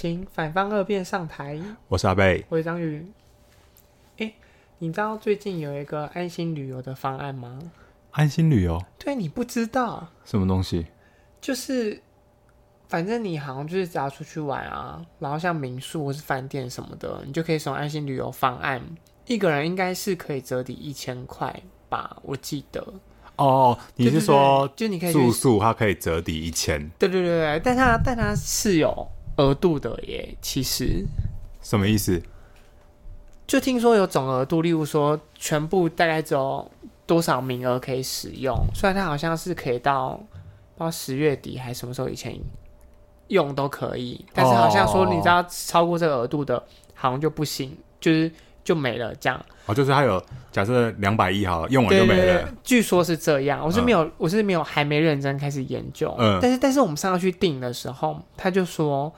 请反方二辩上台。我是阿贝，我是张宇。哎，你知道最近有一个安心旅游的方案吗？安心旅游？对，你不知道什么东西？就是，反正你好像就是只要出去玩啊，然后像民宿或是饭店什么的，你就可以使用安心旅游方案，一个人应该是可以折抵一千块吧？我记得。哦，你是说，就你可以住宿，它可以折抵一千？对对对对，但它但它是有额度的耶。其实什么意思？就听说有总额度，例如说全部大概只有多少名额可以使用。虽然它好像是可以到不知道十月底还是什么时候以前用都可以，但是好像说你知道超过这个额度的，好像就不行，就是。就没了，这样哦，就是他有假设两百亿好了，用完就没了。据说是这样，我是没有，嗯、我是没有，还没认真开始研究。嗯，但是但是我们上次去订的时候，他就说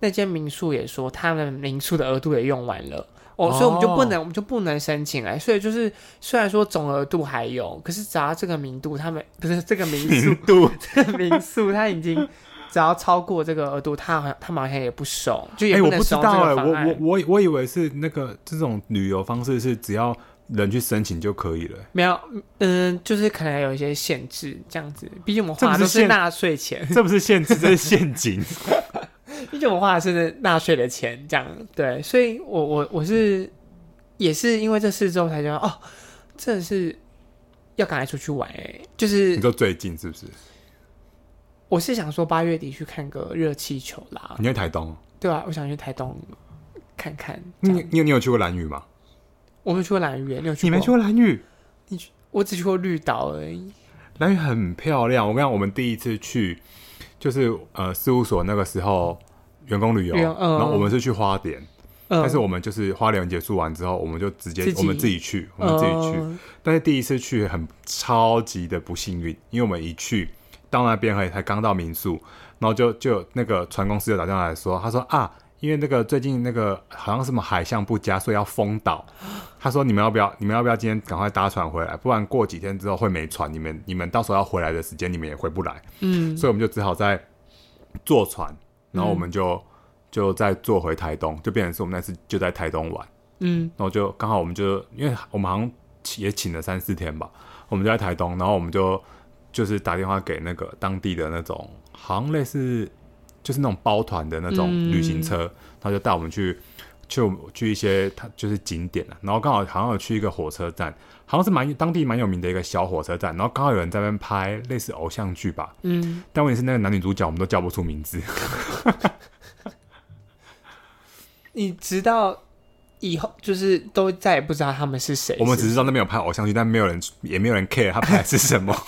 那间民宿也说他们民宿的额度也用完了，哦，哦，所以我们就不能，我们就不能申请来。所以就是虽然说总额度还有，可是只要这个名度，他们不是这个民宿，民度 这个民宿他已经。只要超过这个额度，他好像他们好像也不收，就也不能知道哎、欸，我我我我以为是那个这种旅游方式是只要人去申请就可以了。没有，嗯、呃，就是可能有一些限制这样子。毕竟我们花的都是纳税钱，这不是限制，这是 陷阱。毕竟我们花的是纳税的钱，这样对。所以我我我是也是因为这事之后才觉得哦，真的是要赶快出去玩哎、欸，就是你说最近是不是？我是想说八月底去看个热气球啦。你在台东？对啊，我想去台东看看。你你有你有去过兰屿吗？我没去过兰屿，你有去过？你没去过兰屿？你去？我只去过绿岛而已。兰屿很漂亮。我跟你讲，我们第一次去就是呃事务所那个时候员工旅游，嗯、然后我们是去花莲，嗯、但是我们就是花莲结束完之后，我们就直接我们自己去，我们自己去。嗯、但是第一次去很超级的不幸运，因为我们一去。到那边还才刚到民宿，然后就就那个船公司就打电话来说，他说啊，因为那个最近那个好像什么海象不佳，所以要封岛。他说你们要不要，你们要不要今天赶快搭船回来，不然过几天之后会没船，你们你们到时候要回来的时间你们也回不来。嗯，所以我们就只好在坐船，然后我们就、嗯、就再坐回台东，就变成是我们那次就在台东玩。嗯，然后就刚好我们就因为我们好像也请了三四天吧，我们就在台东，然后我们就。就是打电话给那个当地的那种，好像类似就是那种包团的那种旅行车，嗯、他就带我们去去去一些他就是景点，然后刚好好像有去一个火车站，好像是蛮当地蛮有名的一个小火车站，然后刚好有人在那边拍类似偶像剧吧。嗯，但问题是那个男女主角我们都叫不出名字。你知道以后就是都再也不知道他们是谁？我们只知道那边有拍偶像剧，但没有人也没有人 care 他拍的是什么。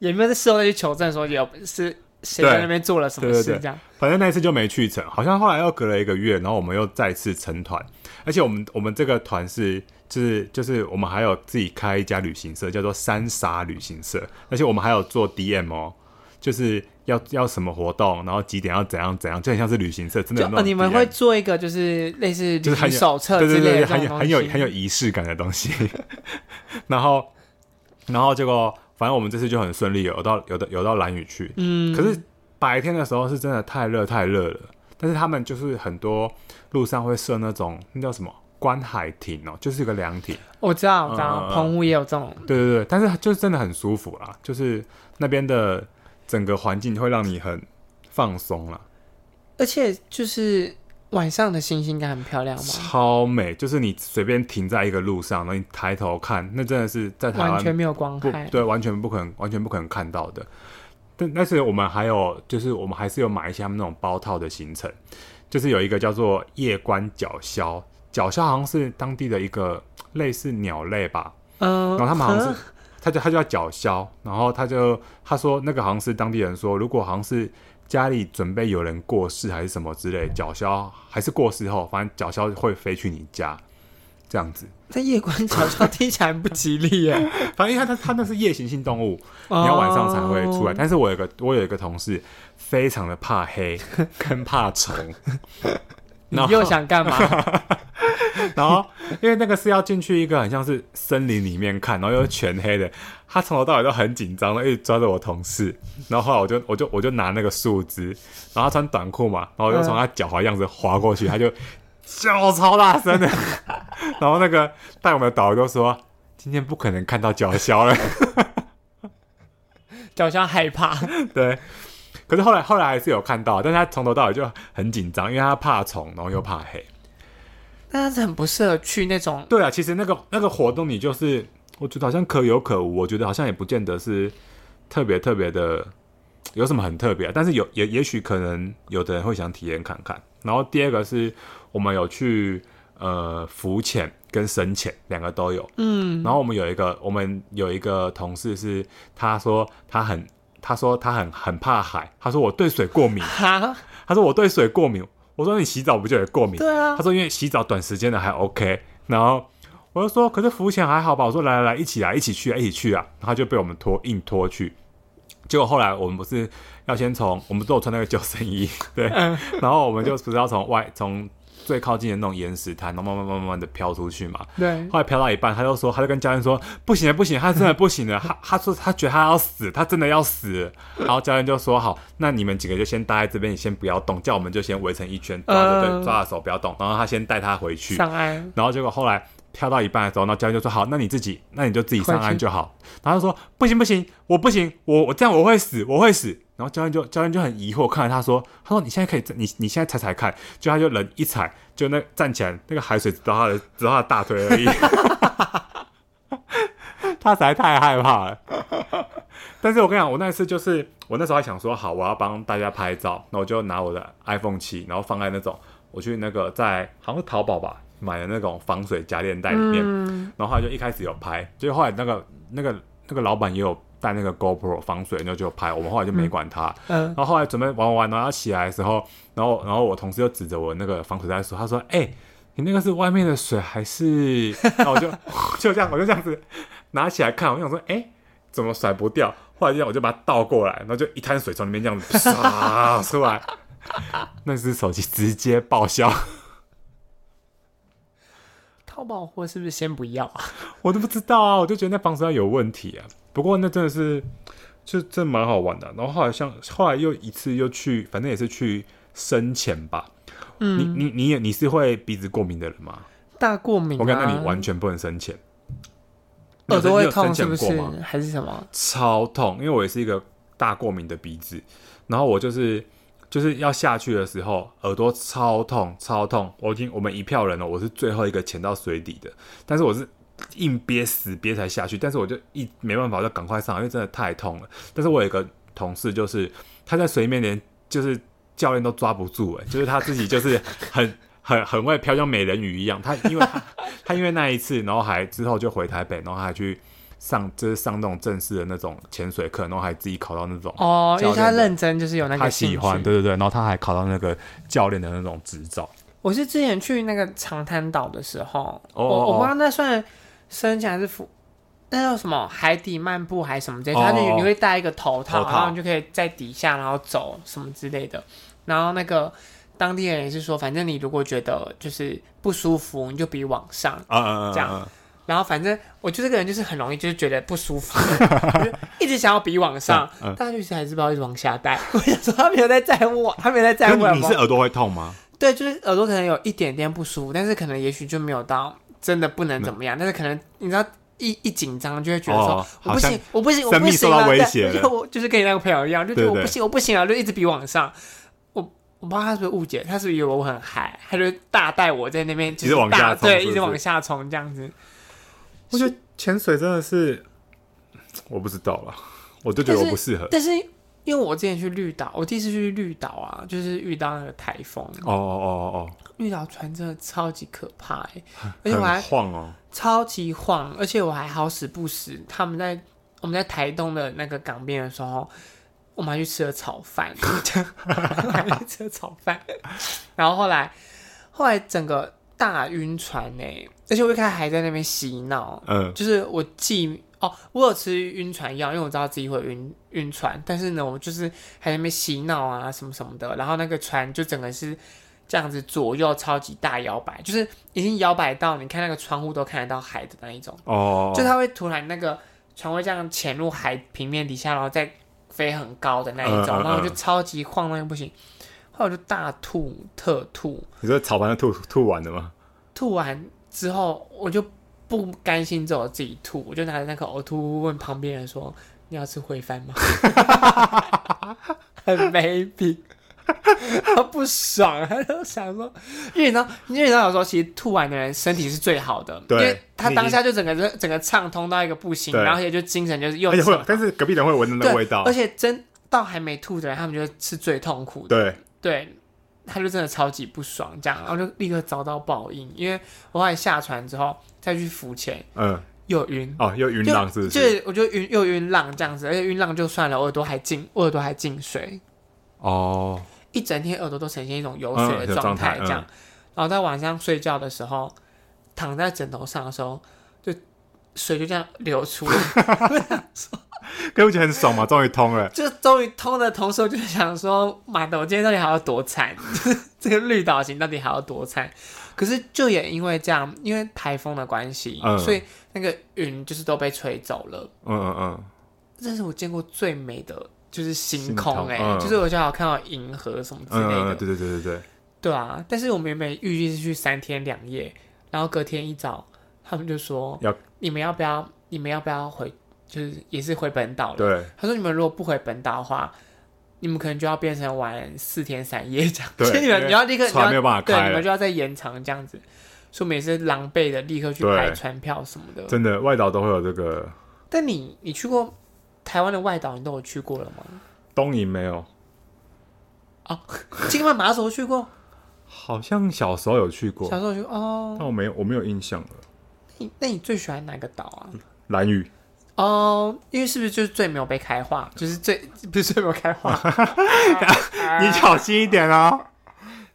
也没有在事后再去求证说有是谁在那边做了什么事这样，反正那一次就没去成，好像后来又隔了一个月，然后我们又再次成团，而且我们我们这个团是就是就是我们还有自己开一家旅行社，叫做三傻旅行社，而且我们还有做 DM 哦，就是要要什么活动，然后几点要怎样怎样，就很像是旅行社，真的有。你们会做一个就是类似旅行手册之类的，对对对，很有很有很有仪式感的东西，然后然后结果。反正我们这次就很顺利，有到有到有到蓝屿去。嗯，可是白天的时候是真的太热太热了。但是他们就是很多路上会设那种那叫什么观海亭哦，就是一个凉亭。我知道，我知道，嗯、澎湖也有这种。对对对，但是就是真的很舒服啦，就是那边的整个环境会让你很放松啦。而且就是。晚上的星星应该很漂亮吗？超美，就是你随便停在一个路上，然后你抬头看，那真的是在台湾完全没有光害，对，完全不可能，完全不可能看到的。但但是我们还有，就是我们还是有买一些他们那种包套的行程，就是有一个叫做夜观角鸮，角鸮好像是当地的一个类似鸟类吧，嗯，然后他们好像是，呵他就他就叫角鸮，然后他就他说那个好像是当地人说，如果好像是。家里准备有人过世还是什么之类，脚销还是过世后，反正脚销会飞去你家，这样子。在夜观角鸮听起来不吉利耶。反正因为它它那是夜行性动物，你要晚上才会出来。但是我有个我有一个同事非常的怕黑跟怕虫，你又想干嘛？然后，因为那个是要进去一个很像是森林里面看，然后又是全黑的。他从头到尾都很紧张的，一直抓着我同事。然后后来我就我就我就拿那个树枝，然后他穿短裤嘛，然后我就从他脚踝样子滑过去，他就叫超大声的。然后那个带我们的导游就说：“今天不可能看到叫嚣了。”叫嚣害怕。对。可是后来后来还是有看到，但是他从头到尾就很紧张，因为他怕虫，然后又怕黑。但是很不适合去那种。对啊，其实那个那个活动，你就是我觉得好像可有可无，我觉得好像也不见得是特别特别的有什么很特别啊。但是有也也许可能有的人会想体验看看。然后第二个是我们有去呃浮潜跟深潜两个都有，嗯。然后我们有一个我们有一个同事是他说他很。他说他很很怕海，他说我对水过敏，哈？他说我对水过敏，我说你洗澡不就也过敏？对啊，他说因为洗澡短时间的还 OK，然后我就说可是浮潜还好吧，我说来来来一起来一起去啊一起去啊，然后就被我们拖硬拖去，结果后来我们不是要先从我们都有穿那个救生衣，对，嗯、然后我们就不是要从外从。最靠近的那种岩石滩，然后慢慢慢慢慢的飘出去嘛。对。后来飘到一半，他就说，他就跟教练说，不行了，不行，他真的不行了。他他说他觉得他要死，他真的要死。然后教练就说，好，那你们几个就先待在这边，你先不要动，叫我们就先围成一圈，抓着对，抓着手不要动。然后他先带他回去上岸。然后结果后来飘到一半的时候，那教练就说，好，那你自己，那你就自己上岸就好。然后他说，不行不行，我不行，我我这样我会死，我会死。然后教练就教练就很疑惑看着他说：“他说你现在可以，你你现在踩踩看。”就他就人一踩，就那站起来，那个海水直到他的直到他的大腿而已。他实在太害怕了。但是我跟你讲，我那次就是我那时候还想说，好，我要帮大家拍照，那我就拿我的 iPhone 七，然后放在那种我去那个在好像是淘宝吧买的那种防水夹链袋里面。嗯、然后后来就一开始有拍，结果后来那个那个那个老板也有。带那个 GoPro 防水，然后就拍。我们后来就没管它。嗯。然后后来准备玩玩玩，然后要起来的时候，然后然后我同事就指着我那个防水袋说：“他说，哎、欸，你那个是外面的水还是？” 然后我就 就这样，我就这样子拿起来看，我想说：“哎、欸，怎么甩不掉？”后来这样，我就把它倒过来，然后就一滩水从里面这样子 唰出来，那只手机直接报销。淘宝货是不是先不要啊？我都不知道啊，我就觉得那防水袋有问题啊。不过那真的是，就真蛮好玩的。然后后来像后来又一次又去，反正也是去深潜吧。嗯，你你你也你是会鼻子过敏的人吗？大过敏、啊。我感觉那你完全不能深潜。耳朵会痛是不是？还是什么？超痛，因为我也是一个大过敏的鼻子。然后我就是就是要下去的时候，耳朵超痛超痛。我已经我们一票人了，我是最后一个潜到水底的，但是我是。硬憋死憋才下去，但是我就一没办法，就赶快上，因为真的太痛了。但是我有一个同事，就是他在水里面连就是教练都抓不住，哎，就是他自己就是很 很很会飘，像美人鱼一样。他因为他，他因为那一次，然后还之后就回台北，然后还去上就是上那种正式的那种潜水课，然后还自己考到那种哦，因为他认真，就是有那个他喜欢，对对对，然后他还考到那个教练的那种执照。我是之前去那个长滩岛的时候，哦、我我不知道那算。深潜还是浮？那叫什么海底漫步还是什么之类？他就你会戴一个头套，然后你就可以在底下然后走什么之类的。然后那个当地人也是说，反正你如果觉得就是不舒服，你就比往上啊这样。然后反正我就这个人就是很容易就是觉得不舒服，就一直想要比往上。但律师还是不知道一直往下戴。我想说他没有在在乎我，他没有在在乎我。你是耳朵会痛吗？对，就是耳朵可能有一点点不舒服，但是可能也许就没有到。真的不能怎么样，但是可能你知道一一紧张就会觉得说我不行，我不行，我不行，受到威胁了。我就是跟你那个朋友一样，就觉得我不行，我不行啊，就一直比往上。我我不知道他是不是误解，他是不是以为我很嗨，他就大带我在那边一直往下冲，对，一直往下冲这样子。我觉得潜水真的是我不知道了，我就觉得我不适合。但是因为我之前去绿岛，我第一次去绿岛啊，就是遇到那个台风。哦哦哦哦哦。绿岛船真的超级可怕哎，而且我还晃哦，超级晃，而且我还好死不死，他们在我们在台东的那个港边的时候，我们还去吃了炒饭，还去吃了炒饭，然后后来后来整个大晕船哎，而且我一开始还在那边洗脑，嗯，就是我记哦，我有吃晕船药，因为我知道自己会晕晕船，但是呢，我就是还在那边洗脑啊什么什么的，然后那个船就整个是。这样子左右超级大摇摆，就是已经摇摆到你看那个窗户都看得到海的那一种。哦，就它会突然那个船会这样潜入海平面底下，然后再飞很高的那一种，然后就超级晃，那个不行。后来我就大吐特吐。你说草盘吐吐完了吗？吐完之后我就不甘心只有自己吐，我就拿着那个呕吐物问旁边人说：“你要吃烩饭吗？” 很没品。他不爽，他就想说，因为你知道，因为你知道有时候其实吐完的人身体是最好的，对，因为他当下就整个整整个畅通到一个不行，然后也就精神就是又，但是隔壁人会闻到那个味道，而且真到还没吐的人，他们就是最痛苦的，对对，他就真的超级不爽，这样，然后就立刻遭到报应，因为我后来下船之后再去浮潜，嗯，又晕哦，又晕浪是不是？就是我就晕又晕浪这样子，而且晕浪就算了，我耳朵还进，我耳朵还进水，哦。一整天耳朵都呈现一种有水的状态，这样，然后在晚上睡觉的时候，躺在枕头上的时候，就水就这样流出来。可不觉得很爽嘛？终于通了，就终于通的同时，我就想说，妈的，我今天到底还要多惨？这个绿岛型到底还要多惨？可是就也因为这样，因为台风的关系，嗯、所以那个云就是都被吹走了。嗯嗯嗯，这是我见过最美的。就是星空哎、欸，嗯、就是我正好看到银河什么之类的。嗯、对对对对对。对啊，但是我们原本预计是去三天两夜，然后隔天一早，他们就说要你们要不要，你们要不要回，就是也是回本岛了。对。他说你们如果不回本岛的话，你们可能就要变成玩四天三夜这样。对。所以你们你要立刻，船没有办法开，对，你们就要再延长这样子。所以我们也是狼狈的，立刻去买船票什么的。真的，外岛都会有这个。但你你去过？台湾的外岛你都有去过了吗？东营没有。哦，金门马祖去过？好像小时候有去过。小时候去哦，但我没有，我没有印象了。你那你最喜欢哪个岛啊？兰屿。哦，因为是不是就是最没有被开化？就是最不是最没有开化？你小心一点哦。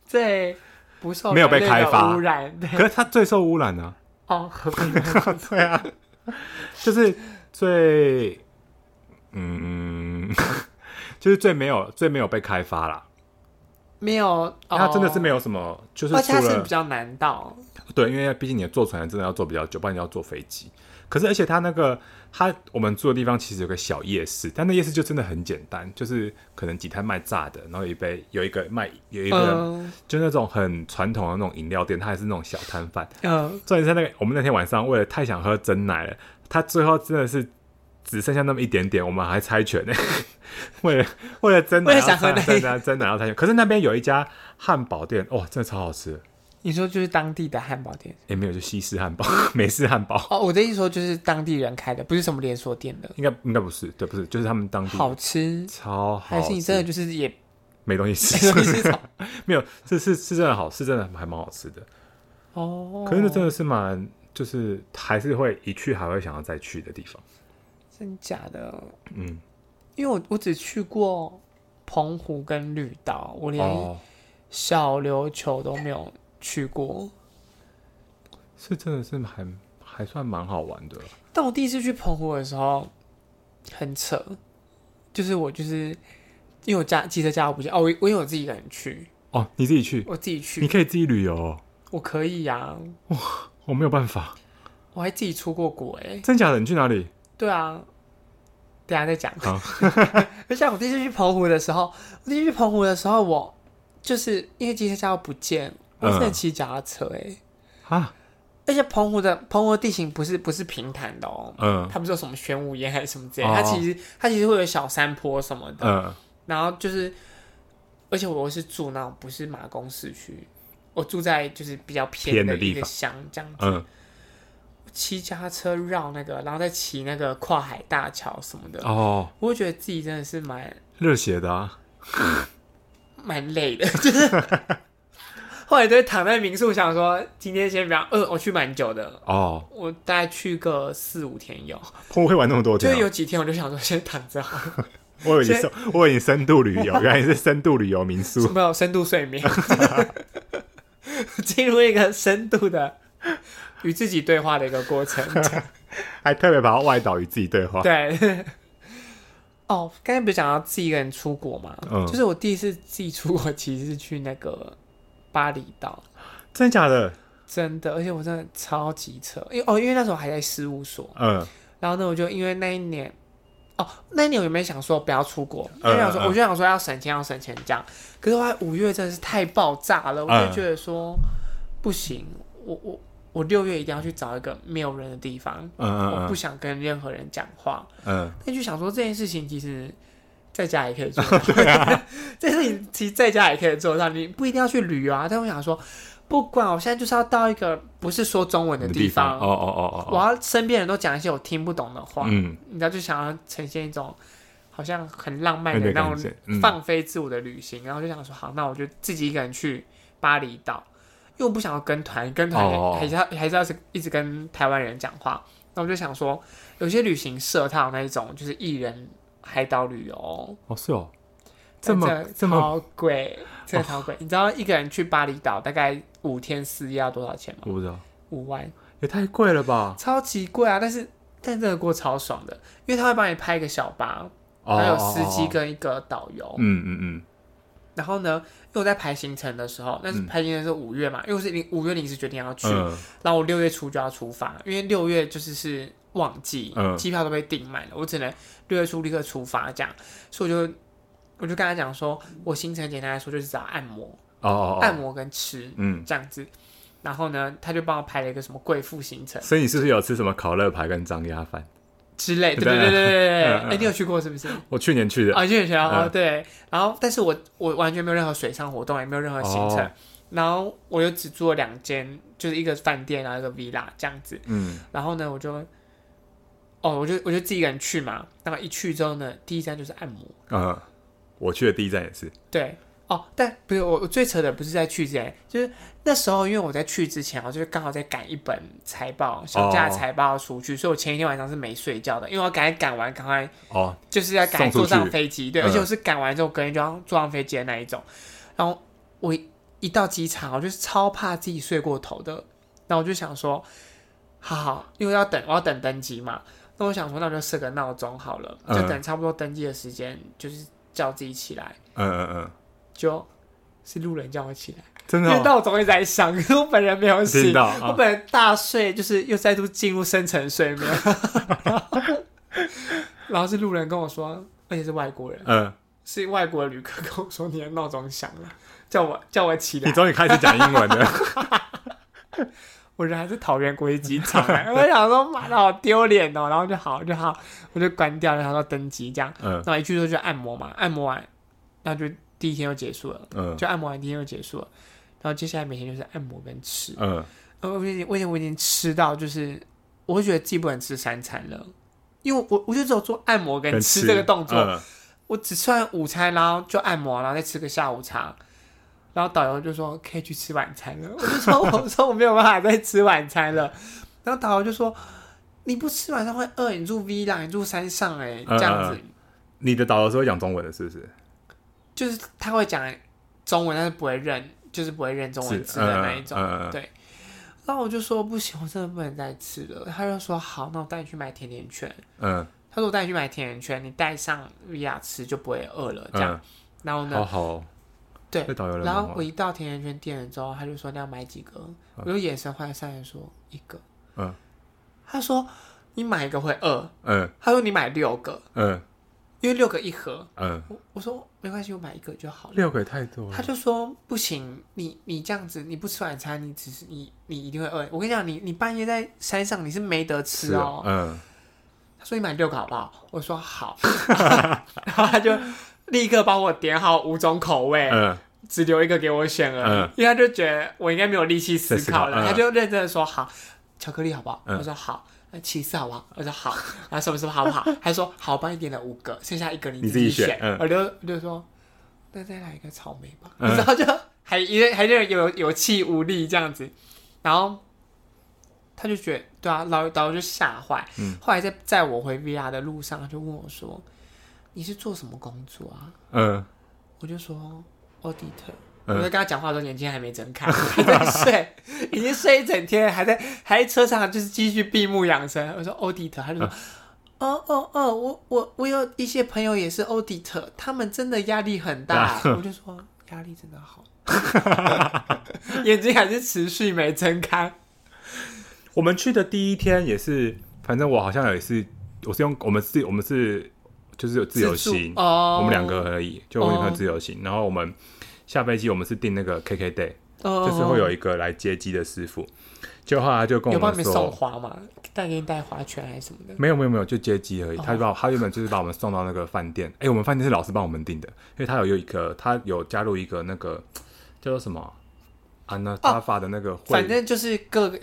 最不受没有被开发污染，可是它最受污染呢？哦，对啊，就是最。嗯，就是最没有最没有被开发啦，没有，它真的是没有什么，哦、就是而且它是比较难到，对，因为毕竟你坐船真的要坐比较久，不然你要坐飞机。可是而且它那个它我们住的地方其实有个小夜市，但那夜市就真的很简单，就是可能几摊卖炸的，然后一杯有一个卖有一个、嗯、就那种很传统的那种饮料店，它还是那种小摊贩。嗯，重点是那个我们那天晚上为了太想喝真奶了，他最后真的是。只剩下那么一点点，我们还猜拳 呢。为了为了真的要猜真的真的要猜拳，可是那边有一家汉堡店，哇，真的超好吃。你说就是当地的汉堡店？也没有，就西式汉堡、美式汉堡。哦，我的意思说就是当地人开的，不是什么连锁店的。应该应该不是，对，不是，就是他们当地好吃，超好吃。还是你真的就是也没东西吃？没有，这是是真的好，是真的还蛮好吃的。哦，可是那真的是蛮，就是还是会一去还会想要再去的地方。真假的？嗯，因为我我只去过澎湖跟绿岛，我连小琉球都没有去过。哦、是真的是还还算蛮好玩的。但我第一次去澎湖的时候很扯，就是我就是因为我家机车家我不见哦，我我因为我自己一个人去哦，你自己去，我自己去，你可以自己旅游，我可以呀、啊。哇，我没有办法，我还自己出过国哎，真假的？你去哪里？对啊，等下再讲。就像我第一次去澎湖的时候，我第一次去澎湖的时候，我就是因为机车驾照不见，我只能骑脚踏车哎。啊！而且澎湖的澎湖的地形不是不是平坦的哦，嗯，它不是有什么玄武岩还是什么之类，它其实它其实会有小山坡什么的，嗯，然后就是，而且我是住那种不是马公市区，我住在就是比较偏的一个乡这样子，嗯。骑脚踏车绕那个，然后再骑那个跨海大桥什么的。哦，我会觉得自己真的是蛮热血的啊，蛮累的，就是。后来就会躺在民宿，想说今天先不要，呃，我去蛮久的。哦，我大概去个四五天有，不会玩那么多天，就有几天我就想说先躺着，我以为你深，我以为你深度旅游，原来是深度旅游民宿，没有深度睡眠，进入一个深度的。与自己对话的一个过程，还特别把它外岛与自己对话。对，哦，刚才不是讲到自己一个人出国嘛？嗯，就是我第一次自己出国，其实是去那个 巴厘岛。真的假的？真的，而且我真的超级扯，因为哦，因为那时候还在事务所，嗯，然后呢，我就因为那一年，哦，那一年我有没有想说不要出国？因为想说，我就想说要省钱，要省钱这样。可是后来五月真的是太爆炸了，我就觉得说不行，我我我六月一定要去找一个没有人的地方，嗯，我不想跟任何人讲话，嗯，那就想说这件事情其实。在家也可以做。到，对啊，这事情其实在家也可以做到，你不一定要去旅游啊。但我想说，不管我现在就是要到一个不是说中文的地方，哦哦哦哦，我要身边人都讲一些我听不懂的话，嗯，你知道，就想要呈现一种好像很浪漫的那种放飞自我的旅行，然后就想说，好，那我就自己一个人去巴厘岛，因为我不想要跟团，跟团还是要还是要是一直跟台湾人讲话。那我就想说，有些旅行社它有那一种就是艺人。海岛旅游哦，是哦，这么这么贵，这超贵。你知道一个人去巴厘岛大概五天四夜要多少钱吗？我不知道，五万也太贵了吧？超级贵啊！但是但这个过超爽的，因为他会帮你拍一个小巴，还有司机跟一个导游。嗯嗯嗯。然后呢，因为我在排行程的时候，但是排行程是五月嘛，因为我是临五月临时决定要去，然后我六月初就要出发，因为六月就是是。旺季，机票都被订满了，我只能六月初立刻出发，这样，所以我就我就跟他讲说，我行程简单来说就是找按摩，哦，哦，哦，按摩跟吃，嗯，这样子，然后呢，他就帮我排了一个什么贵妇行程，所以你是不是有吃什么烤乐排跟张鸭饭之类的？对对？对对对，哎，你有去过是不是？我去年去的，啊，去年去啊，对，然后但是我我完全没有任何水上活动，也没有任何行程，然后我就只住了两间，就是一个饭店，然后一个 villa 这样子，嗯，然后呢，我就。哦，我就我就自己一个人去嘛，那么一去之后呢，第一站就是按摩。嗯，我去的第一站也是。对，哦，但不是我我最扯的不是在去之前，就是那时候因为我在去之前，我就是刚好在赶一本财报，小价财报要出去，哦、所以我前一天晚上是没睡觉的，因为我赶赶完赶快哦，就是要赶坐上飞机，对，而且我是赶完之后隔天就要坐上飞机的那一种。然后我一到机场，我就是超怕自己睡过头的，然后我就想说，好好，因为要等我要等登机嘛。那我想说，那我就设个闹钟好了，就等差不多登机的时间，就是叫自己起来。嗯嗯嗯，就是路人叫我起来，真的，因为闹钟一直在响，可是我本人没有醒，我本人大睡，就是又再度进入深层睡眠。然后是路人跟我说，而且是外国人，嗯，是外国的旅客跟我说，你的闹钟响了，叫我叫我起来。你终于开始讲英文了。我人还是桃园国际机场，我想说妈的好丢脸哦，然后就好就好，我就关掉，然后到登机这样，嗯，然后一去之后就按摩嘛，按摩完，然后就第一天就结束了，嗯，就按摩完第一天就结束了，然后接下来每天就是按摩跟吃，嗯，我已经我已经我已经吃到就是，我会觉得自己不能吃三餐了，因为我我就只有做按摩跟吃这个动作，嗯、我只吃完午餐，然后就按摩，然后再吃个下午茶。然后导游就说可以去吃晚餐了，我就说我说我没有办法再吃晚餐了。然后导游就说你不吃晚餐会饿，你住 villa，你住山上哎，这样子。你的导游是会讲中文的，是不是？就是他会讲中文，但是不会认，就是不会认中文字的那一种。对。然后我就说不行，我真的不能再吃了。他就说好，那我带你去买甜甜圈。嗯。他说我带你去买甜甜圈，你带上 villa 吃就不会饿了。这样。然后呢？好好。对，然后我一到甜甜圈店了之后，他就说你要买几个，我就眼神换上来说一个，嗯，他说你买一个会饿，嗯，他说你买六个，嗯，因为六个一盒，嗯，我我说没关系，我买一个就好了，六个也太多了，他就说不行，你你这样子你不吃晚餐，你只是你你一定会饿，我跟你讲，你你半夜在山上你是没得吃哦，嗯，他说你买六个好不好？我说好，然后他就。立刻帮我点好五种口味，嗯，只留一个给我选了嗯，因为他就觉得我应该没有力气思考了，他就认真的说好，巧克力好不好？我说好，那起司好不好？我说好，然后什么什么好不好？他说好，帮你点了五个，剩下一个你自己选，我就我就说那再来一个草莓吧，然后就还因为还是有有气无力这样子，然后他就觉得对啊，老导游就吓坏，后来在在我回 VR 的路上，他就问我说。你是做什么工作啊？嗯，我就说 auditor。我在跟他讲话的时候，眼睛还没睁开，还在睡，已经睡一整天，还在 还在车上，就是继续闭目养神。我说 auditor，他就说，哦哦哦，我我我有一些朋友也是 auditor，他们真的压力很大。我就说压力真的好。眼睛还是持续没睁开。我们去的第一天也是，反正我好像也是，我是用我们是，我们是就是有自由行，哦、我们两个而已，就我女朋友自由行。哦、然后我们下飞机，我们是订那个 KK day，、哦、就是会有一个来接机的师傅。就后来就跟我们说，有帮送花嘛？带给你带花圈还是什么的？没有没有没有，就接机而已。哦、他就把他原本就是把我们送到那个饭店。哎、欸，我们饭店是老师帮我们订的，因为他有有一个，他有加入一个那个叫做什么？啊，那他发的那个会，反正就是各个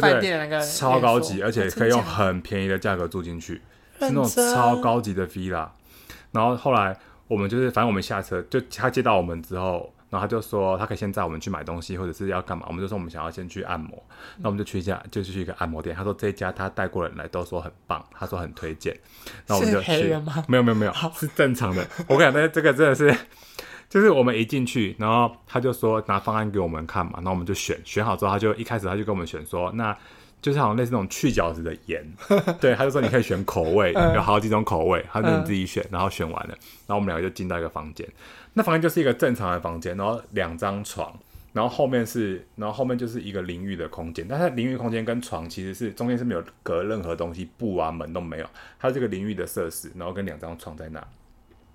饭店的那个超高级，而且可以用很便宜的价格住进去，是那种超高级的 villa。然后后来我们就是，反正我们下车就他接到我们之后，然后他就说他可以先载我们去买东西，或者是要干嘛，我们就说我们想要先去按摩，那我们就去一家，就是去一个按摩店。他说这一家他带过人来都说很棒，他说很推荐。然后我们就去，没有没有没有，是正常的。我跟你讲，那这个真的是。就是我们一进去，然后他就说拿方案给我们看嘛，然后我们就选，选好之后他就一开始他就跟我们选说，那就是好像类似那种去角质的盐，对，他就说你可以选口味，有好几种口味，他说你自己选，然后选完了，然后我们两个就进到一个房间，那房间就是一个正常的房间，然后两张床，然后后面是，然后后面就是一个淋浴的空间，但是淋浴空间跟床其实是中间是没有隔任何东西，布啊门都没有，它这个淋浴的设施，然后跟两张床在那，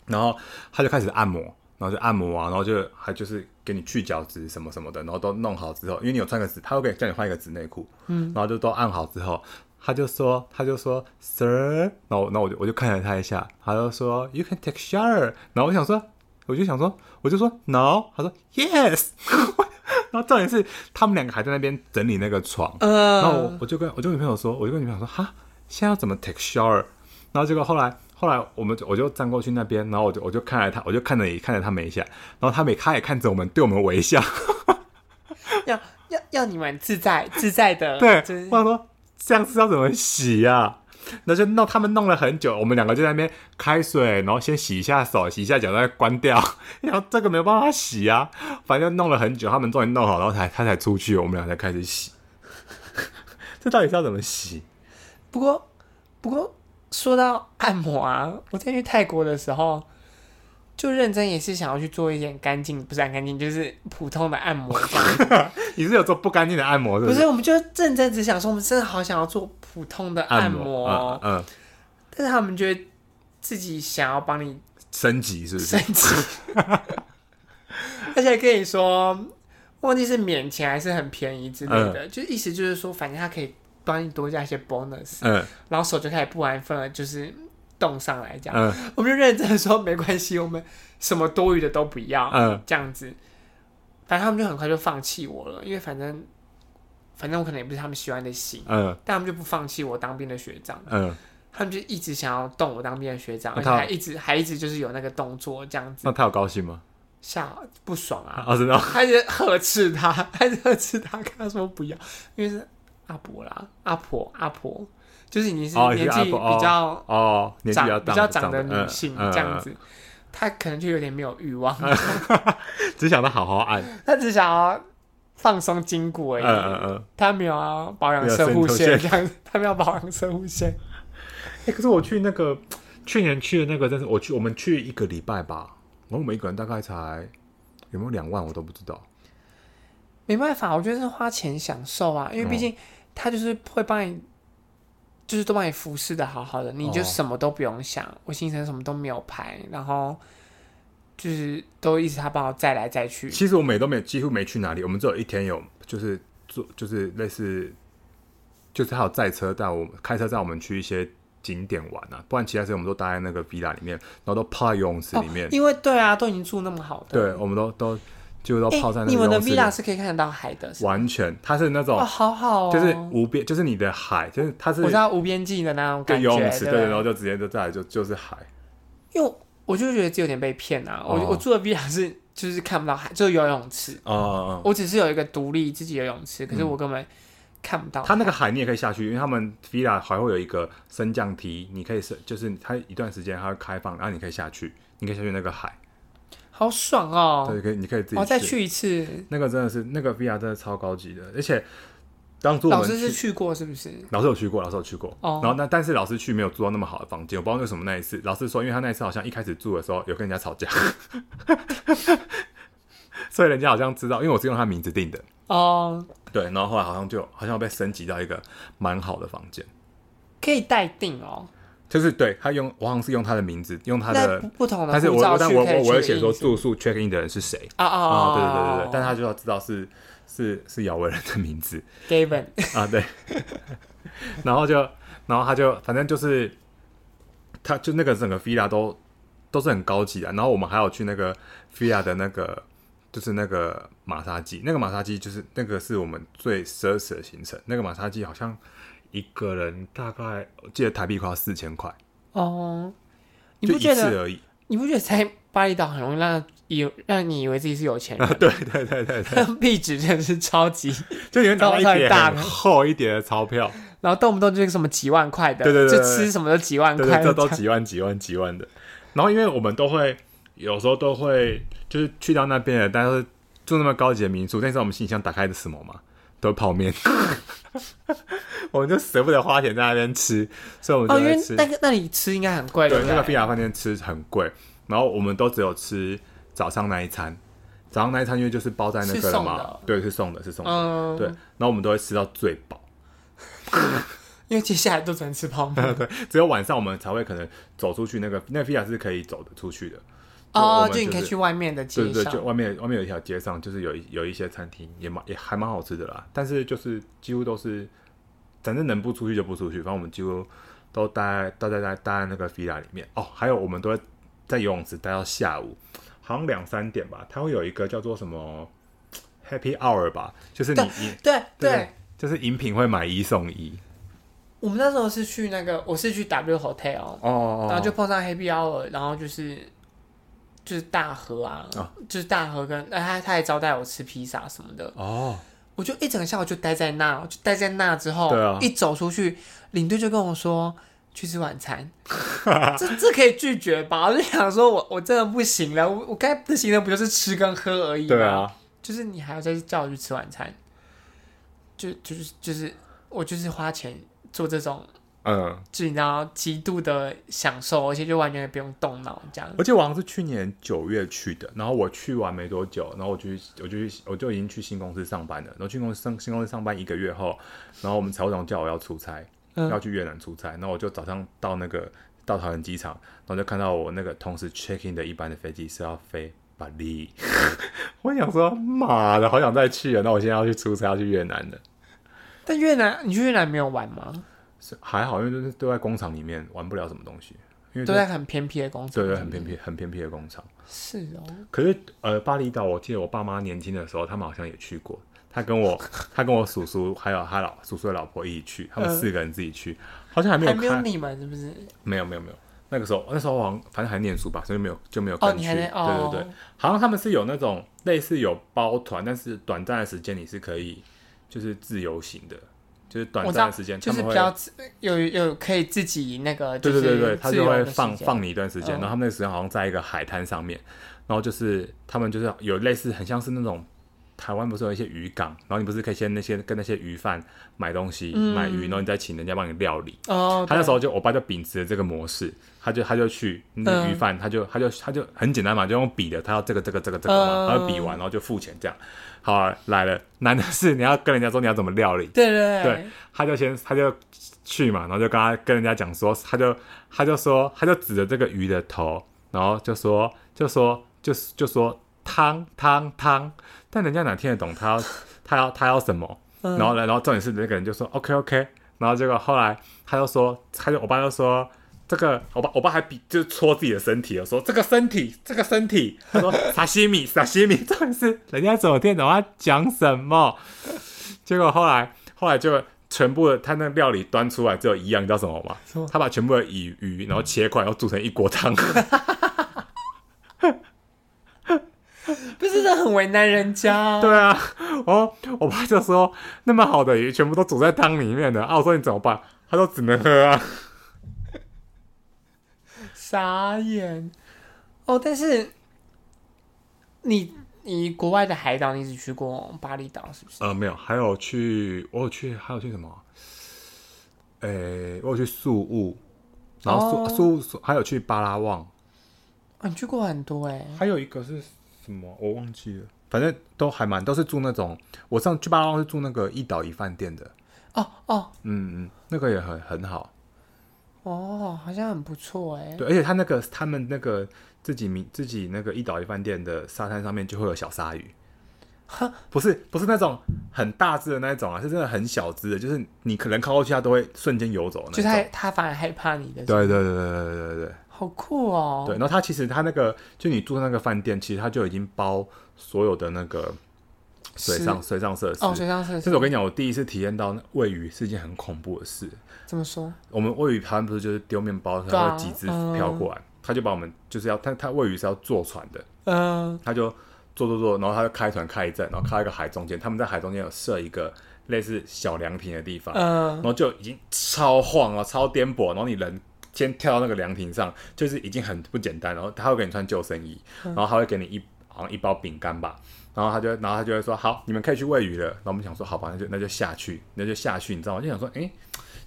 然后他就开始按摩。然后就按摩啊，然后就还就是给你去角质什么什么的，然后都弄好之后，因为你有穿个纸，他会给叫你换一个纸内裤，嗯，然后就都按好之后，他就说他就说 Sir，然后然后我就我就看了他一下，他就说 You can take shower，然后我想说我就想说我就说 No，他说 Yes，然后重点是他们两个还在那边整理那个床，呃、然后我我就跟我就跟女朋友说，我就跟女朋友说哈，现在要怎么 take shower，然后结果后来。后来我们我就站过去那边，然后我就我就看着他，我就看着也看着他们一下，然后他们他也看着我们，对我们微笑，要要要你们自在自在的。对，就是、我想说这样子要怎么洗呀、啊？那就弄他们弄了很久，我们两个就在那边开水，然后先洗一下手，洗一下脚，再关掉。然后这个没有办法洗啊，反正弄了很久，他们终于弄好，然后才他才出去，我们俩才开始洗。这到底是要怎么洗？不过不过。说到按摩啊，我在去泰国的时候，就认真也是想要去做一点干净，不是很干净，就是普通的按摩。你是有做不干净的按摩是不是？不是，我们就认真只想说，我们真的好想要做普通的按摩。嗯，嗯，但是他们觉得自己想要帮你升级，是不是？升级。而且跟你说，忘记是免钱还是很便宜之类的，嗯、就意思就是说，反正他可以。帮你多加一些 bonus，嗯，然后手就开始不安分了，就是动上来这样，嗯，我们就认真的说没关系，我们什么多余的都不要，嗯，这样子，反正他们就很快就放弃我了，因为反正反正我可能也不是他们喜欢的型，嗯，但他们就不放弃我当兵的学长，嗯，他们就一直想要动我当兵的学长，而且还一直还一直就是有那个动作这样子，那他有高兴吗？下不爽啊，哦，真的，还是呵斥他，还是呵斥他，跟他说不要，因为是。阿婆啦，阿婆阿婆，就是你是年纪比较哦，年纪比较长的女性这样子，她可能就有点没有欲望，只想到好好按，她只想要放松筋骨而已，嗯嗯嗯，她没有要保养摄护线这样，她没有保养摄护线。哎，可是我去那个去年去的那个，但是我去我们去一个礼拜吧，我们一个人大概才有没有两万，我都不知道。没办法，我觉得是花钱享受啊，因为毕竟。他就是会帮你，就是都帮你服侍的好好的，你就什么都不用想，哦、我行程什么都没有排，然后就是都一直他帮我载来载去。其实我每都没几乎没去哪里，我们只有一天有就是坐就是类似，就是他有载车带我开车带我们去一些景点玩啊，不然其他时间我们都待在那个 villa 里面，然后都泡在游泳池里面。哦、因为对啊，都已经住那么好的，对，我们都都。就都泡在那里。你们的 villa 是可以看得到海的，完全，它是那种，哦，好好，哦，就是无边，就是你的海，就是它是，我知道无边际的那种感觉，游泳池，对，然后就直接就再来就就是海。因为我就觉得这有点被骗啊，我我住的 villa 是就是看不到海，就是游泳池，哦，我只是有一个独立自己游泳池，可是我根本看不到。它那个海你也可以下去，因为他们 villa 还会有一个升降梯，你可以是就是它一段时间它会开放，然后你可以下去，你可以下去那个海。好爽哦！对，可以，你可以自己。我再去一次。那个真的是，那个 VR 真的超高级的，而且当初老师是去过，是不是？老师有去过，老师有去过。哦。然后那但是老师去没有住到那么好的房间，我不知道为什么那一次。老师说，因为他那一次好像一开始住的时候有跟人家吵架，所以人家好像知道，因为我是用他名字定的，哦，对，然后后来好像就好像被升级到一个蛮好的房间，可以待定哦。就是对他用，我好像是用他的名字，用他的不同的，但是我但我我我有写说住宿 check in 的人是谁。啊啊对对对对对，但他就要知道是是是姚文人的名字，Gavin。啊对，然后就然后他就反正就是，他就那个整个 villa 都都是很高级的，然后我们还有去那个 villa 的那个就是那个马杀鸡，那个马杀鸡就是那个是我们最奢侈的行程，那个马杀鸡好像。一个人大概我记得台币快要四千块哦，你不觉得而已？你不觉得在巴厘岛很容易让以让你以为自己是有钱人？对对对对对，壁纸 真的是超级，就你会拿到一叠厚一叠的钞票，然后动不动就是什么几万块的，对对对，就吃什么都几万块，这都几万几万几万的。然后因为我们都会有时候都会就是去到那边的，但是住那么高级的民宿，但是我们行李箱打开的是什么嘛？都是泡面。我们就舍不得花钱在那边吃，所以我们就在吃。哦、那个那里吃应该很贵，对，那个菲亚饭店吃很贵。然后我们都只有吃早上那一餐，早上那一餐因为就是包在那个了嘛，对，是送的，是送的。嗯、对，然后我们都会吃到最饱，因为接下来都只能吃泡面。对，只有晚上我们才会可能走出去。那个那个菲亚是可以走的出去的。哦，就你可以去外面的街上，对对，就外面外面有一条街上，就是有一有一些餐厅，也蛮也还蛮好吃的啦。但是就是几乎都是，反正能不出去就不出去。反正我们几乎都待都在待待在那个 villa 里面。哦，还有我们都会在游泳池待到下午，好像两三点吧。它会有一个叫做什么 Happy Hour 吧，就是你你对对，对，就是饮品会买一送一。我们那时候是去那个，我是去 W Hotel 哦，哦，然后就碰上 Happy Hour，然后就是。就是大河啊，哦、就是大河跟他他还招待我吃披萨什么的哦，我就一整个下午就待在那，就待在那之后，啊、一走出去，领队就跟我说去吃晚餐，这这可以拒绝吧？我就想说我我真的不行了，我我该不行的不就是吃跟喝而已吗？对啊，就是你还要再叫我去吃晚餐，就就是就是我就是花钱做这种。嗯，就你知道，极度的享受，而且就完全不用动脑这样。而且我好像是去年九月去的，然后我去完没多久，然后我就我就我就已经去新公司上班了。然后去公司上新公司上班一个月后，然后我们财务长叫我要出差，嗯、要去越南出差，然后我就早上到那个到桃园机场，然后就看到我那个同时 check in 的一班的飞机是要飞巴黎，我想说妈的，好想再去啊！那我现在要去出差，要去越南的。但越南，你去越南没有玩吗？还好，因为都是都在工厂里面，玩不了什么东西。因为都在很偏僻的工厂，对对，很偏僻、很偏僻的工厂。是哦。可是呃，巴厘岛，我记得我爸妈年轻的时候，他们好像也去过。他跟我，他跟我叔叔还有他老叔叔的老婆一起去，他们四个人自己去，好像还没有。还没有你们是不是？没有没有没有，那个时候那时候我好像反正还念书吧，所以没有就没有跟去。对对对，好像他们是有那种类似有包团，但是短暂的时间你是可以就是自由行的。就是短暂的时间，就是比较有有可以自己那个，对对对对，他就会放放你一段时间，然后他们那个时间好像在一个海滩上面，然后就是他们就是有类似很像是那种台湾不是有一些渔港，然后你不是可以先那些跟那些鱼贩买东西买鱼，然后你再请人家帮你料理。哦，他那时候就我爸就秉持了这个模式，他就他就去那鱼贩，他就他就他就很简单嘛，就用笔的，他要这个这个这个这个嘛，他就比完然后就付钱这样。好、啊、来了，难的是你要跟人家说你要怎么料理。对对对，他就先他就去嘛，然后就跟他跟人家讲说，他就他就说他就指着这个鱼的头，然后就说就说就就说汤汤汤，但人家哪听得懂他要他要他要什么？然后呢然后重点是那个人就说 OK OK，然后结果后来他就说他就我爸就说。这个我爸我爸还比就是戳自己的身体，说这个身体这个身体，他说沙西米沙西米，这是人家怎么听懂他讲什么？结果后来后来就全部的他那料理端出来只有一样，你知道什么吗？他把全部的鱼鱼然后切块，然后煮成一锅汤。不是这很为难人家？对啊，哦，我爸就说那么好的鱼全部都煮在汤里面的啊，我说你怎么办？他说只能喝啊。傻眼哦！但是你你国外的海岛，你只去过巴厘岛是不是？呃，没有，还有去，我有去，还有去什么？诶、欸，我有去宿务，然后宿宿、哦、还有去巴拉望。啊，你去过很多哎。还有一个是什么？我忘记了。反正都还蛮都是住那种，我上去巴拉望是住那个一岛一饭店的。哦哦，嗯嗯，那个也很很好。哦，好像很不错哎。对，而且他那个他们那个自己名自己那个一岛一饭店的沙滩上面就会有小鲨鱼。哈，不是不是那种很大只的那种啊，是真的很小只的，就是你可能靠过去，它都会瞬间游走。就是它它反而害怕你的。对对对对对对对。好酷哦。对，然后它其实它那个就你住的那个饭店，其实它就已经包所有的那个。水上水上设施哦，水上设施。这是我跟你讲，我第一次体验到喂鱼是一件很恐怖的事。怎么说？我们喂鱼，他们不是就是丢面包，然后几只飘过来，嗯、他就把我们就是要他他喂鱼是要坐船的，嗯，他就坐坐坐，然后他就开船开一阵，然后开一个海中间，他们在海中间有设一个类似小凉亭的地方，嗯，然后就已经超晃了，超颠簸，然后你人先跳到那个凉亭上，就是已经很不简单，然后他会给你穿救生衣，然后他会给你一好像一包饼干吧。然后他就，然后他就会说：“好，你们可以去喂鱼了。”然后我们想说：“好吧，那就那就下去，那就下去。”你知道吗？就想说：“哎，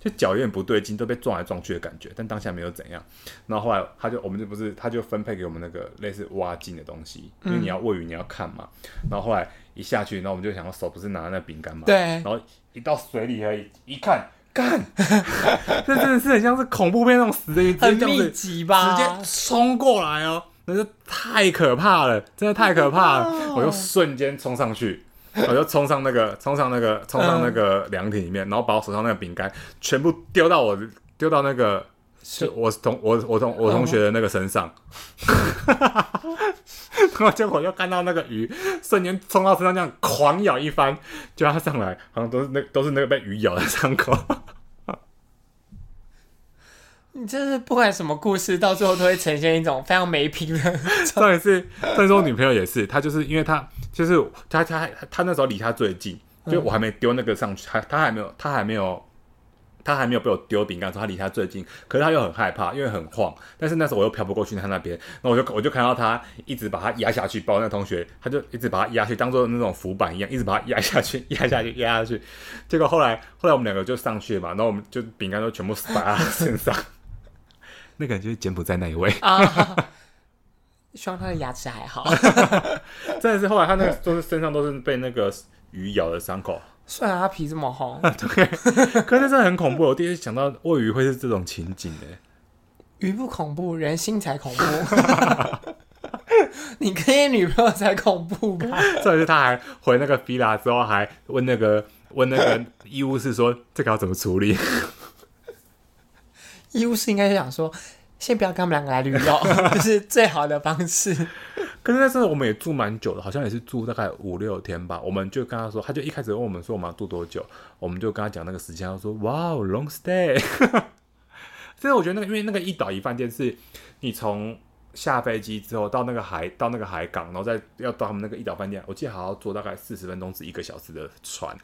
就脚有点不对劲，都被撞来撞去的感觉。”但当下没有怎样。然后后来他就，我们就不是，他就分配给我们那个类似挖镜的东西，因为你要喂鱼，你要看嘛。然后后来一下去，然后我们就想，手不是拿那饼干嘛？对。然后一到水里而已，一看，干，这真的是很像是恐怖片那种死的鱼，很密集吧？直接冲过来哦。那就太可怕了，真的太可怕了！我就瞬间冲上去，我就冲上那个，冲上那个，冲上那个凉亭里面，然后把我手上那个饼干全部丢到我丢到那个，就我同我我同我同学的那个身上，然后结果就看到那个鱼瞬间冲到身上，这样狂咬一番，就它上来，好像都是那都是那个被鱼咬的伤口。你真是不管什么故事，到最后都会呈现一种非常没品的。上一次，但是我女朋友也是，她就是因为她就是她她她那时候离她最近，就我还没丢那个上去，她她还没有她还没有她还没有被我丢饼干，说她离她最近，可是她又很害怕，因为很晃。但是那时候我又飘不过去她那边，那我就我就看到她一直把她压下去，包括那同学，她就一直把她压下去，当做那种浮板一样，一直把她压下去，压下去，压下去。结果后来后来我们两个就上去嘛，然后我们就饼干都全部撒在她身上。那个就是柬埔寨那一位啊，希望他的牙齿还好。真的是后来他那个都是身上都是被那个鱼咬的伤口，虽然他皮这么厚，对，可是真的很恐怖。我第一次想到喂鱼会是这种情景哎，鱼不恐怖，人心才恐怖。你跟你女朋友才恐怖吧？这是他还回那个 villa 之后还问那个问那个医务室说这个要怎么处理。医务室应该是想说，先不要跟他们两个来旅游，就是最好的方式。可是那时候我们也住蛮久的，好像也是住大概五六天吧。我们就跟他说，他就一开始问我们说我们要住多久，我们就跟他讲那个时间，他说哇，long stay。其实我觉得那个，因为那个一岛一饭店是，你从下飞机之后到那个海到那个海港，然后再要到他们那个一岛饭店，我记得还要坐大概四十分钟至一个小时的船。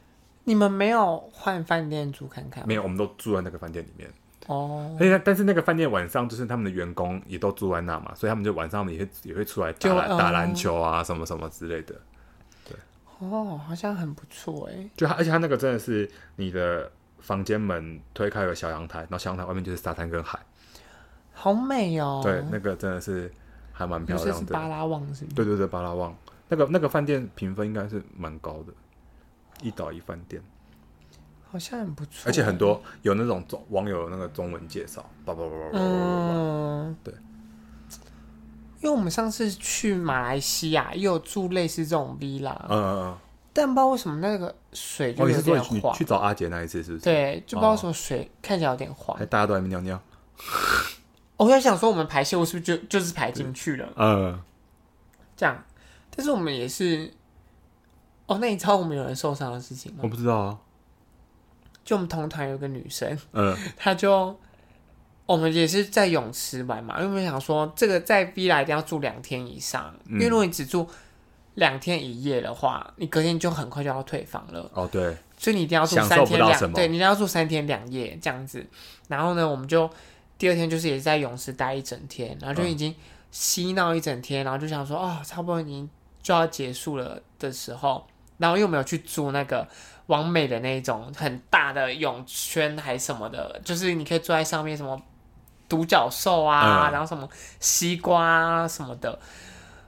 你们没有换饭店住看看？没有，我们都住在那个饭店里面。哦，而且但是那个饭店晚上就是他们的员工也都住在那嘛，所以他们就晚上也会也会出来打打篮球啊，什么什么之类的。对，哦，好像很不错哎。就他，而且他那个真的是你的房间门推开有小阳台，然后小阳台外面就是沙滩跟海，好美哦。对，那个真的是还蛮漂亮的。是巴拉望是吗？对对对，巴拉望那个那个饭店评分应该是蛮高的，一岛一饭店。好像很不错，而且很多有那种中网友那个中文介绍，叭叭叭叭叭叭，对。因为我们上次去马来西亚也有住类似这种 villa，嗯嗯嗯，但不知道为什么那个水就有点黄。去找阿杰那一次是不是？对，就不知道什么水看起来有点黄。大家都在那边尿尿。我在想说，我们排泄物是不是就就是排进去了？嗯，这样。但是我们也是，哦，那你知道我们有人受伤的事情吗？我不知道啊。就我们同团有个女生，嗯，她就我们也是在泳池玩嘛，因为我们想说这个在 villa 一定要住两天以上，嗯、因为如果你只住两天一夜的话，你隔天就很快就要退房了。哦，对，所以你一定要住三天两，对，你一定要住三天两夜这样子。然后呢，我们就第二天就是也是在泳池待一整天，然后就已经嬉闹一整天，然后就想说哦，差不多已经就要结束了的时候，然后又没有去住那个。完美的那种很大的泳圈还是什么的，就是你可以坐在上面，什么独角兽啊，嗯、然后什么西瓜啊什么的。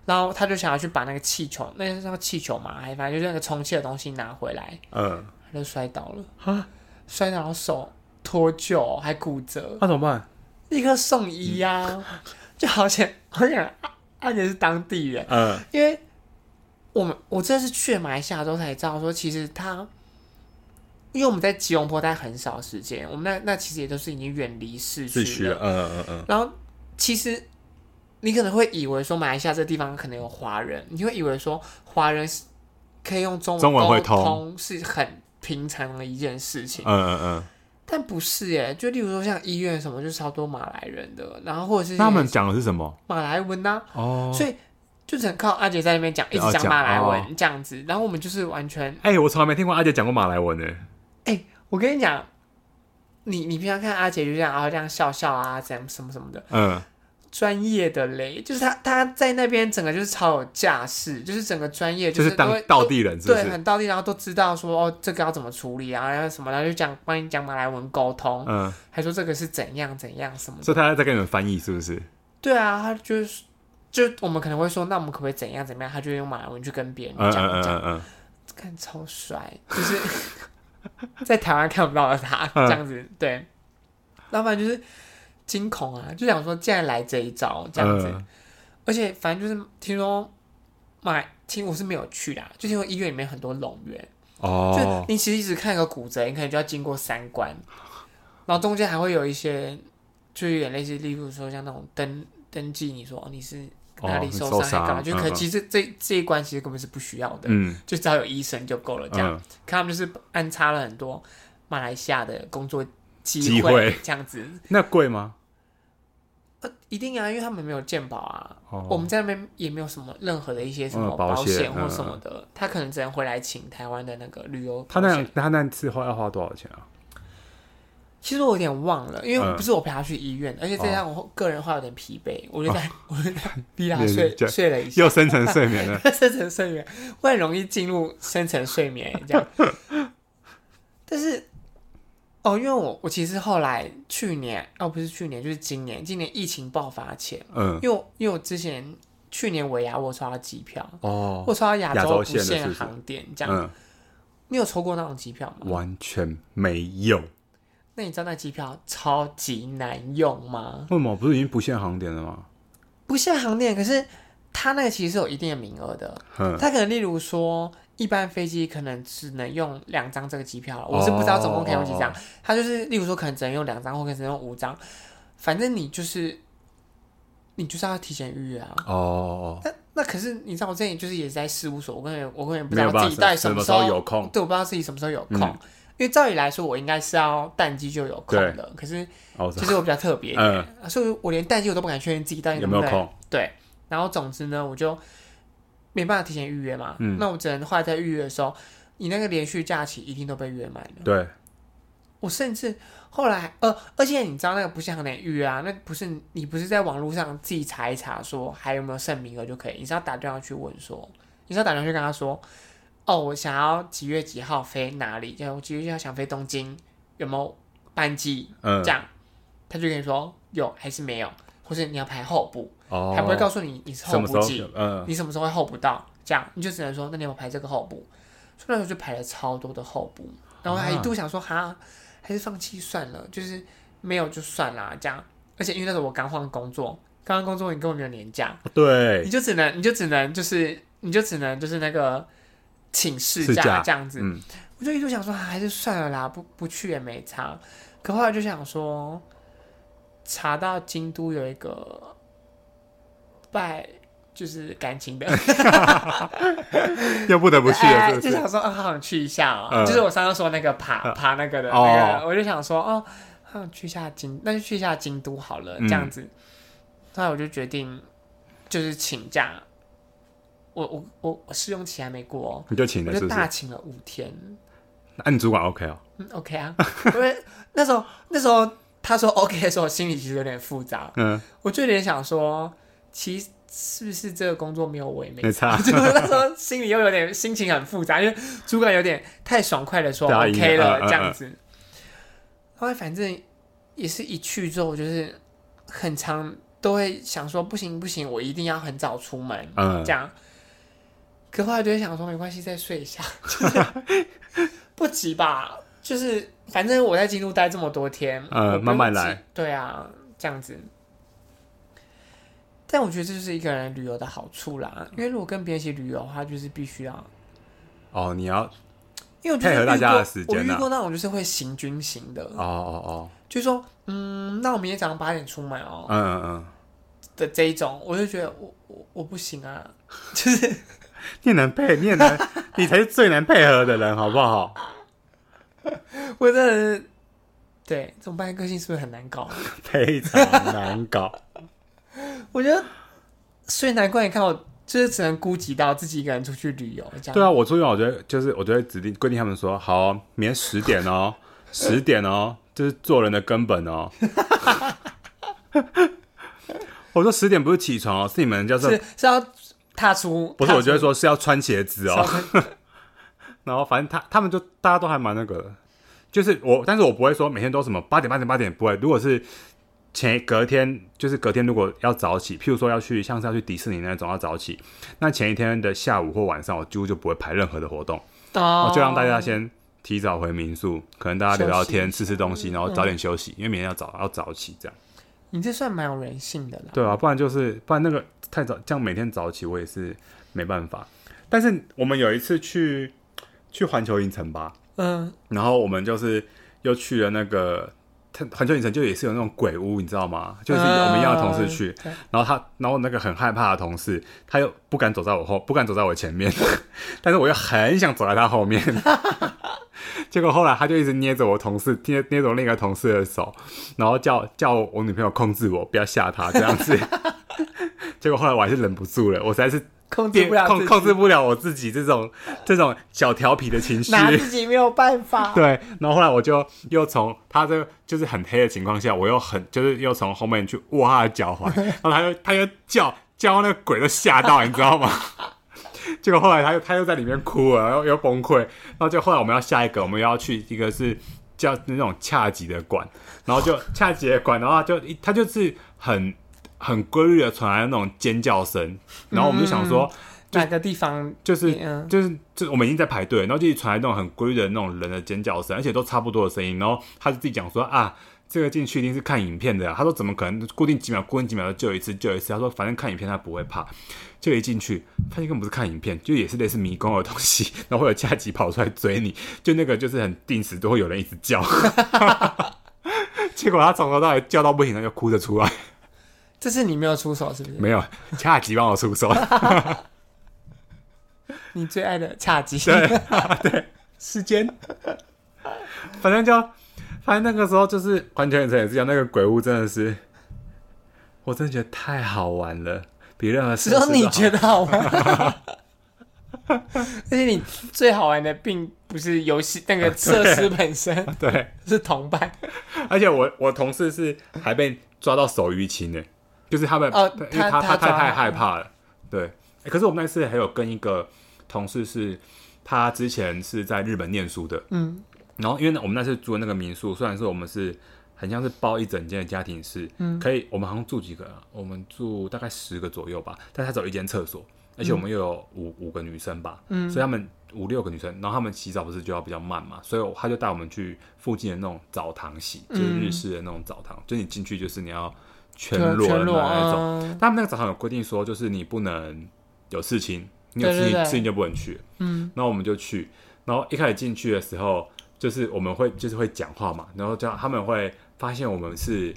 然后他就想要去把那个气球，那是叫气球嘛，还反正就是那个充气的东西拿回来，嗯，他就摔倒了，啊，摔倒手脱臼还骨折，那怎么办？立刻送医呀、啊，就好像好像而且是当地人，嗯，因为我们我这次去了马来西亚之后才知道说，其实他。因为我们在吉隆坡待很少时间，我们那那其实也都是已经远离市区了。嗯嗯嗯。然后其实你可能会以为说马来西亚这地方可能有华人，你会以为说华人是可以用中文沟通是很平常的一件事情。嗯嗯嗯。但不是耶，就例如说像医院什么，就超多马来人的，然后或者是他们讲的是什么？马来文呐。哦。所以就只能靠阿杰在那边讲，一直讲马来文这样子。然后我们就是完全……哎，我从来没听过阿杰讲过马来文呢。我跟你讲，你你平常看阿杰就这样啊，这样笑笑啊，这样什么什么的，嗯，专业的嘞，就是他他在那边整个就是超有架势，就是整个专业就是当道地人是不是，对，很道地，然后都知道说哦，这个要怎么处理啊，然后什么，然后就讲帮你讲马来文沟通，嗯，还说这个是怎样怎样什么的，所以他在跟你们翻译是不是？对啊，他就是就我们可能会说，那我们可不可以怎样怎么样？他就用马来文去跟别人讲讲，嗯嗯嗯，看超帅，就是。在台湾看不到的他这样子，对，老板就是惊恐啊，就想说竟然来这一招这样子，嗯、而且反正就是听说买听我是没有去啦，就听说医院里面很多龙源哦，就你其实一直看一个骨折，你可能就要经过三关，然后中间还会有一些，就有点类似，例如说像那种登登记，你说哦你是。哪里受伤还干嘛？哦、就可其实这、嗯、这一关其实根本是不需要的，嗯，就只要有医生就够了。这样，嗯、看他们就是安插了很多马来西亚的工作机会，这样子。那贵吗？呃，一定啊，因为他们没有健保啊。哦、我们在那边也没有什么任何的一些什么保险或什么的，嗯、他可能只能回来请台湾的那个旅游。他那他那次花要花多少钱啊？其实我有点忘了，因为不是我陪他去医院，而且这样我个人话有点疲惫，我就在 我就在逼他睡睡了一下，又深层睡眠了，深层睡眠，我很容易进入深层睡眠这样。但是哦，因为我我其实后来去年哦不是去年就是今年，今年疫情爆发前，嗯，因为因为我之前去年尾牙我抽到机票哦，我抽到亚洲不限航点这样，你有抽过那种机票吗？完全没有。那你知道那机票超级难用吗？为什么？不是已经不限航点了吗？不限航点，可是它那个其实是有一定的名额的。嗯，它可能例如说，一般飞机可能只能用两张这个机票，我是不知道总共可以用几张。它就是例如说，可能只能用两张，或者只能用五张。反正你就是你就是要提前预约啊。哦。那那可是你知道，我之前就是也是在事务所，我根本我根本不知道自己到底什么时候有空，对，我不知道自己什么时候有空。因为照理来说，我应该是要淡季就有空的，可是其实我比较特别，嗯、所以我连淡季我都不敢确认自己到底有没有空。对，然后总之呢，我就没办法提前预约嘛。嗯、那我只能后来在预约的时候，你那个连续假期一定都被约满了。对，我甚至后来呃，而且你知道那个不是很难预约啊，那不是你不是在网络上自己查一查说还有没有剩名额就可以，你是要打电话去问说，你是要打电话去跟他说。哦，我想要几月几号飞哪里？就我几月几号想飞东京，有没有班机？嗯，这样他就跟你说有还是没有，或是你要排候补，哦，还不会告诉你你是候补季，嗯，你什么时候会候补到？这样你就只能说那你有排这个候补？所以那时候就排了超多的候补，然后还一度想说哈，还是放弃算了，就是没有就算啦这样。而且因为那时候我刚换工作，刚刚工作你根本没有年假，对，你就只能你就只能就是你就只能就是那个。请事假这样子，嗯、我就一直想说，还是算了啦，不不去也没差。可后来就想说，查到京都有一个拜就是感情的 又不得不去了是不是？就想说啊，好想去一下啊、就是我上次说那个爬爬那个的那个，哦、我就想说哦，好想去一下京，那就去一下京都好了，这样子。嗯、后来我就决定，就是请假。我我我我试用期还没过哦，你就请了是不是？我就大请了五天。那你主管 OK 哦？嗯，OK 啊。因为那时候那时候他说 OK 的时候，心里其实有点复杂。嗯，我就有点想说，其实是不是这个工作没有我也没差？就那时候心里又有点心情很复杂，因为主管有点太爽快的说 OK 了这样子。后来反正也是一去之后，就是很长。都会想说不行不行，我一定要很早出门，嗯，这样。可后来就会想说没关系，再睡一下，就 是不急吧，就是反正我在京都待这么多天，呃，慢慢来。对啊，这样子。但我觉得这就是一个人旅游的好处啦，因为如果跟别人一起旅游的话，就是必须要哦，你要因为我配合大家的时间，我遇过那种就是会行军型的，哦哦哦，就是说，嗯，那我明天早上八点出门哦，嗯嗯嗯。的这一种，我就觉得我我我不行啊，就是 你也能配，你也能，你才是最难配合的人，好不好？我真的是对，这种办个性是不是很难搞？非常难搞。我觉得，所以难怪你看我就是只能顾及到自己一个人出去旅游这样。对啊，我出去我觉得就是我就会指定规定他们说好、哦，明天十点哦，十点哦，这、就是做人的根本哦。我说十点不是起床哦，是你们叫做是是要踏出，不是？我觉得说是要穿鞋子哦。然后反正他他们就大家都还蛮那个的，就是我，但是我不会说每天都什么八点八点八点不会。如果是前隔天就是隔天，如果要早起，譬如说要去像是要去迪士尼那种要早起，那前一天的下午或晚上，我几乎就不会排任何的活动，我、oh. 就让大家先提早回民宿，可能大家聊聊天、吃吃东西，然后早点休息，嗯、因为明天要早要早起这样。你这算蛮有人性的了。对啊，不然就是不然那个太早，这样每天早起我也是没办法。但是我们有一次去去环球影城吧，嗯，然后我们就是又去了那个。环球影城就也是有那种鬼屋，你知道吗？就是我们一样的同事去，嗯、然后他，然后那个很害怕的同事，他又不敢走在我后，不敢走在我前面，但是我又很想走在他后面。结果后来他就一直捏着我同事，捏捏着另一个同事的手，然后叫叫我女朋友控制我，不要吓他这样子。结果后来我还是忍不住了，我实在是。控制不了，控控制不了我自己这种 这种小调皮的情绪，拿自己没有办法。对，然后后来我就又从他这个就是很黑的情况下，我又很就是又从后面去握他的脚踝，然后他又他又叫叫那个鬼都吓到，你知道吗？结果后来他又他又在里面哭了，然后又崩溃。然后就后来我们要下一个，我们要去一个是叫那种恰吉的馆，然后就恰吉的馆，然后他就他就是很。很规律的传来那种尖叫声，然后我们就想说，哪个地方就是就是就我们已经在排队，然后就传来那种很规律的那种人的尖叫声，而且都差不多的声音。然后他就自己讲说啊，这个进去一定是看影片的呀。他说怎么可能固定几秒，固定几秒就救一次，救一次。他说反正看影片他不会怕，就一进去，他就根本不是看影片，就也是类似迷宫的东西，然后会有恰吉跑出来追你，就那个就是很定时都会有人一直叫，结果他从头到尾叫到不行，他就哭着出来。这次你没有出手是不是？没有，恰吉帮我出手。你最爱的恰吉。对 对，时间。反正就，反正那个时候就是环球影城也是一样，那个鬼屋真的是，我真的觉得太好玩了，比任何事只有你觉得好玩。而且你最好玩的并不是游戏那个设施本身，对，对是同伴。而且我我同事是还被抓到手淤青呢。就是他们，哦、因为他他，他太太害怕了，对、欸。可是我们那次还有跟一个同事是，他之前是在日本念书的，嗯。然后因为我们那次住的那个民宿，虽然说我们是很像是包一整间的家庭式，嗯，可以我们好像住几个，我们住大概十个左右吧。但他只有一间厕所，而且我们又有五、嗯、五个女生吧，嗯，所以他们五六个女生，然后他们洗澡不是就要比较慢嘛，所以他就带我们去附近的那种澡堂洗，就是日式的那种澡堂，嗯、就你进去就是你要。全裸的那种，啊、但他们那个早上有规定说，就是你不能有刺青，你有刺青，刺青就不能去。嗯，然后我们就去，然后一开始进去的时候，就是我们会就是会讲话嘛，然后这样他们会发现我们是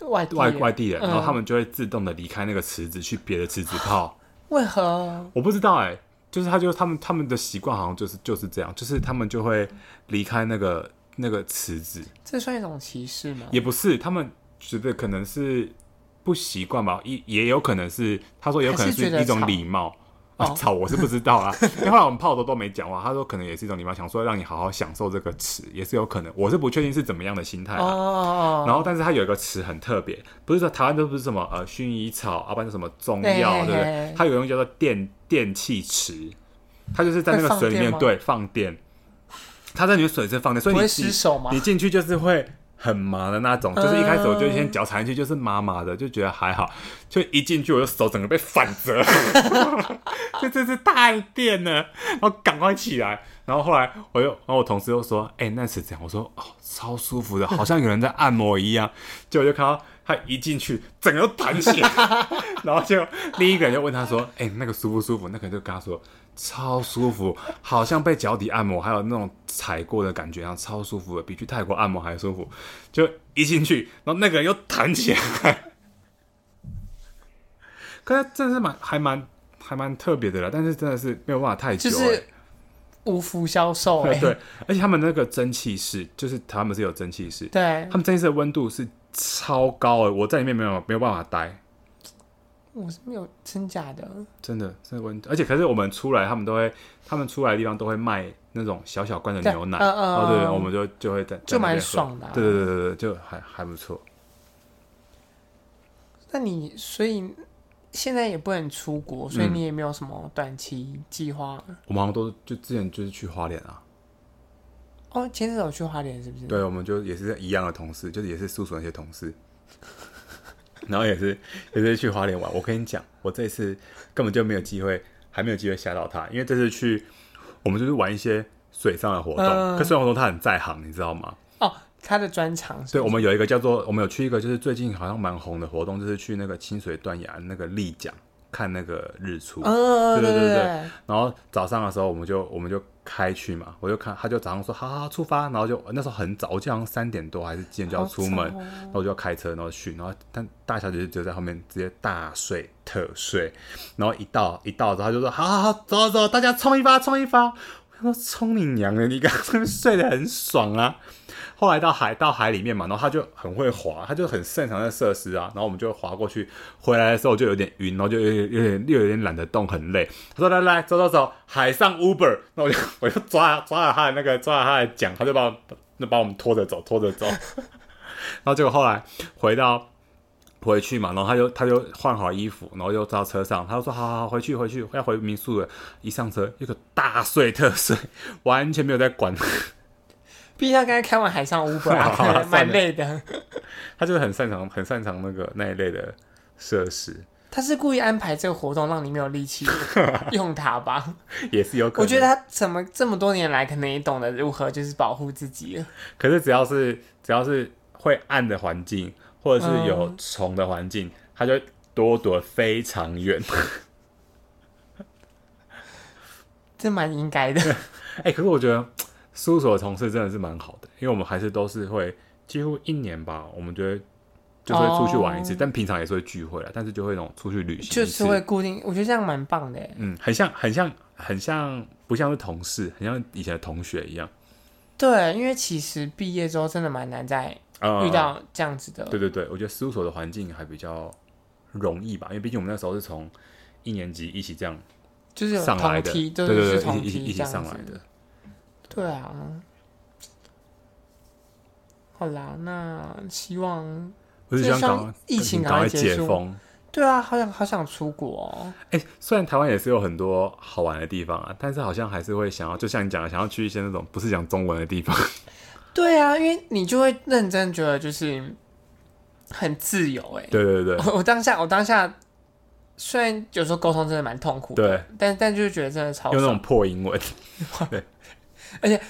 外外外地人，然后他们就会自动的离开那个池子，去别的池子泡。为何？我不知道哎、欸，就是他就他们他们的习惯好像就是就是这样，就是他们就会离开那个那个池子。这算一种歧视吗？也不是，他们。觉得可能是不习惯吧，也也有可能是他说有可能是一种礼貌啊，操，我是不知道啊。因为后来我们泡的都没讲话，他说可能也是一种礼貌，想说让你好好享受这个词，也是有可能。我是不确定是怎么样的心态啊。然后，但是他有一个词很特别，不是说台湾都不是什么呃薰衣草，啊不然什么中药，对不对？它有东西叫做电电气池，它就是在那个水里面对放电，它在你的水是放电，所以你你进去就是会。很麻的那种，就是一开始我就先脚踩进去就是麻麻的，就觉得还好，就一进去我的手整个被反折，这真是太电了，然后赶快起来，然后后来我又，然后我同事又说，哎、欸，那是这样，我说哦，超舒服的，好像有人在按摩一样，结果就看到他一进去，整个都弹起来，然后就另一个人就问他说，哎、欸，那个舒不舒服？那个人就跟他说。超舒服，好像被脚底按摩，还有那种踩过的感觉然后，超舒服的，比去泰国按摩还舒服。就一进去，然后那个人又弹起来，可是真的是蛮还蛮还蛮特别的啦。但是真的是没有办法太久，就是无福消受哎。对，而且他们那个蒸汽室，就是他们是有蒸汽室，对，他们蒸汽室的温度是超高哎，我在里面没有没有办法待。我是没有真假的，真的，真的温，而且可是我们出来，他们都会，他们出来的地方都会卖那种小小罐的牛奶，对哦对，我们就就会在，就蛮爽的，啊，对对对对就还还不错。那你所以现在也不能出国，所以你也没有什么短期计划？我们好像都就之前就是去花莲啊。哦，前阵子有去花莲是不是？对，我们就也是一样的同事，就是也是宿舍那些同事。然后也是也是去花莲玩，我跟你讲，我这次根本就没有机会，还没有机会吓到他，因为这次去我们就是玩一些水上的活动，呃、可水上活动他很在行，你知道吗？哦，他的专长是是。对，我们有一个叫做，我们有去一个就是最近好像蛮红的活动，就是去那个清水断崖那个立桨。看那个日出，对对对对，然后早上的时候，我们就我们就开去嘛，我就看，他就早上说好好好出发，然后就那时候很早，我记得好像三点多还是几点就要出门，然后我就要开车然后去，然后但大小姐就在后面直接大睡特睡，然后一到一到之后他就说好好好走走走，大家冲一发冲一发，我说冲你娘的，你刚刚睡得很爽啊。后来到海到海里面嘛，然后他就很会滑，他就很擅长在设施啊，然后我们就滑过去，回来的时候就有点晕，然后就有点有点又有点懒得动，很累。他说来来走走走，海上 Uber，那我就我就抓抓了他的那个抓了他的桨，他就把那把我们拖着走拖着走，然后结果后来回到回去嘛，然后他就他就换好衣服，然后又到车上，他就说好好好回去回去要回民宿了，一上车一个大睡特睡，完全没有在管。毕竟他刚才开完海上 Uber，蛮累的。他就是很擅长、很擅长那个那一类的设施。他是故意安排这个活动让你没有力气 用它吧？也是有可能。我觉得他怎么这么多年来可能也懂得如何就是保护自己。可是只要是只要是会暗的环境，或者是有虫的环境，他、嗯、就躲躲非常远。这蛮应该的。哎、欸，可是我觉得。事务所的同事真的是蛮好的，因为我们还是都是会几乎一年吧，我们觉得就会出去玩一次，哦、但平常也是会聚会了，但是就会那种出去旅行，就是会固定，我觉得这样蛮棒的。嗯，很像，很像，很像，不像是同事，很像以前的同学一样。对，因为其实毕业之后真的蛮难再遇到这样子的。嗯、对对对，我觉得事务所的环境还比较容易吧，因为毕竟我们那时候是从一年级一起这样就是上来的，对对对，一起一起上来的。对啊，好啦，那希望我是想赶疫情赶快解封。对啊，好想好想出国哦。哎、欸，虽然台湾也是有很多好玩的地方啊，但是好像还是会想要，就像你讲的，想要去一些那种不是讲中文的地方。对啊，因为你就会认真觉得就是很自由哎。对对对，我当下我当下虽然有时候沟通真的蛮痛苦的，对，但但就是觉得真的超用那种破英文，对。而且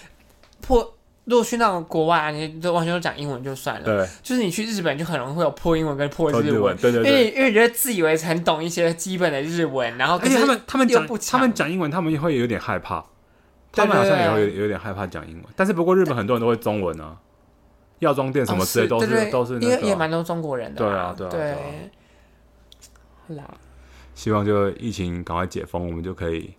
破，如果去那种国外啊，你都完全都讲英文就算了。对，就是你去日本就很容易会有破英文跟破日文。对对对。因为因为你觉得自以为很懂一些基本的日文，然后而且他们他们讲他们讲英文，他们会有点害怕。他们好像也会有有点害怕讲英文。但是不过日本很多人都会中文啊，药妆店什么之类都是都是，也也蛮多中国人的。对啊对啊对。好啦，希望就疫情赶快解封，我们就可以。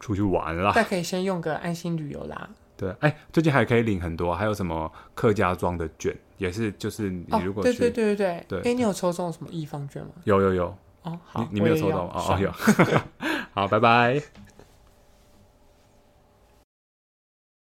出去玩啦！但可以先用个安心旅游啦。对，哎、欸，最近还可以领很多，还有什么客家庄的券，也是，就是你如果对对对对对。哎、欸，你有抽中什么艺 FUN 券吗？有有有。哦，好，你，你没有抽到哦？哦，有。好，拜拜。